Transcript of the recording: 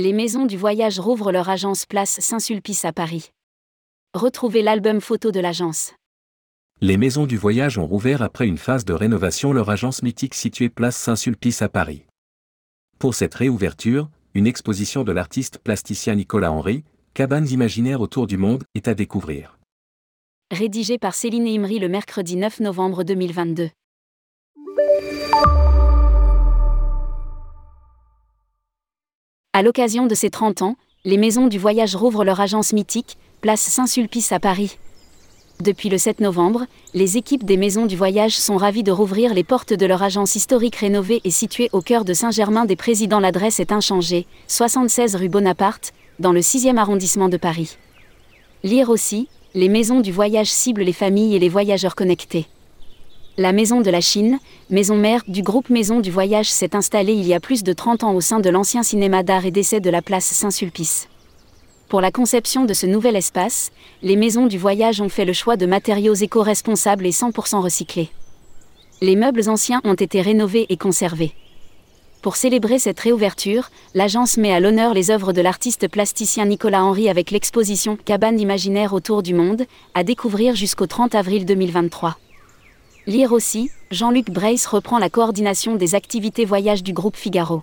Les maisons du voyage rouvrent leur agence Place Saint-Sulpice à Paris. Retrouvez l'album photo de l'agence. Les maisons du voyage ont rouvert après une phase de rénovation leur agence mythique située place Saint-Sulpice à Paris. Pour cette réouverture, une exposition de l'artiste plasticien Nicolas Henry, Cabanes imaginaires autour du monde, est à découvrir. Rédigé par Céline Imri le mercredi 9 novembre 2022. À l'occasion de ses 30 ans, les maisons du voyage rouvrent leur agence mythique, place Saint-Sulpice à Paris. Depuis le 7 novembre, les équipes des maisons du voyage sont ravies de rouvrir les portes de leur agence historique rénovée et située au cœur de Saint-Germain-des-Présidents. L'adresse est inchangée, 76 rue Bonaparte, dans le 6e arrondissement de Paris. Lire aussi, les maisons du voyage ciblent les familles et les voyageurs connectés. La Maison de la Chine, maison mère du groupe Maison du Voyage, s'est installée il y a plus de 30 ans au sein de l'ancien cinéma d'art et d'essai de la place Saint-Sulpice. Pour la conception de ce nouvel espace, les maisons du voyage ont fait le choix de matériaux éco-responsables et 100% recyclés. Les meubles anciens ont été rénovés et conservés. Pour célébrer cette réouverture, l'agence met à l'honneur les œuvres de l'artiste plasticien Nicolas Henry avec l'exposition Cabane imaginaire autour du monde, à découvrir jusqu'au 30 avril 2023. Lire aussi, Jean-Luc Brace reprend la coordination des activités voyage du groupe Figaro.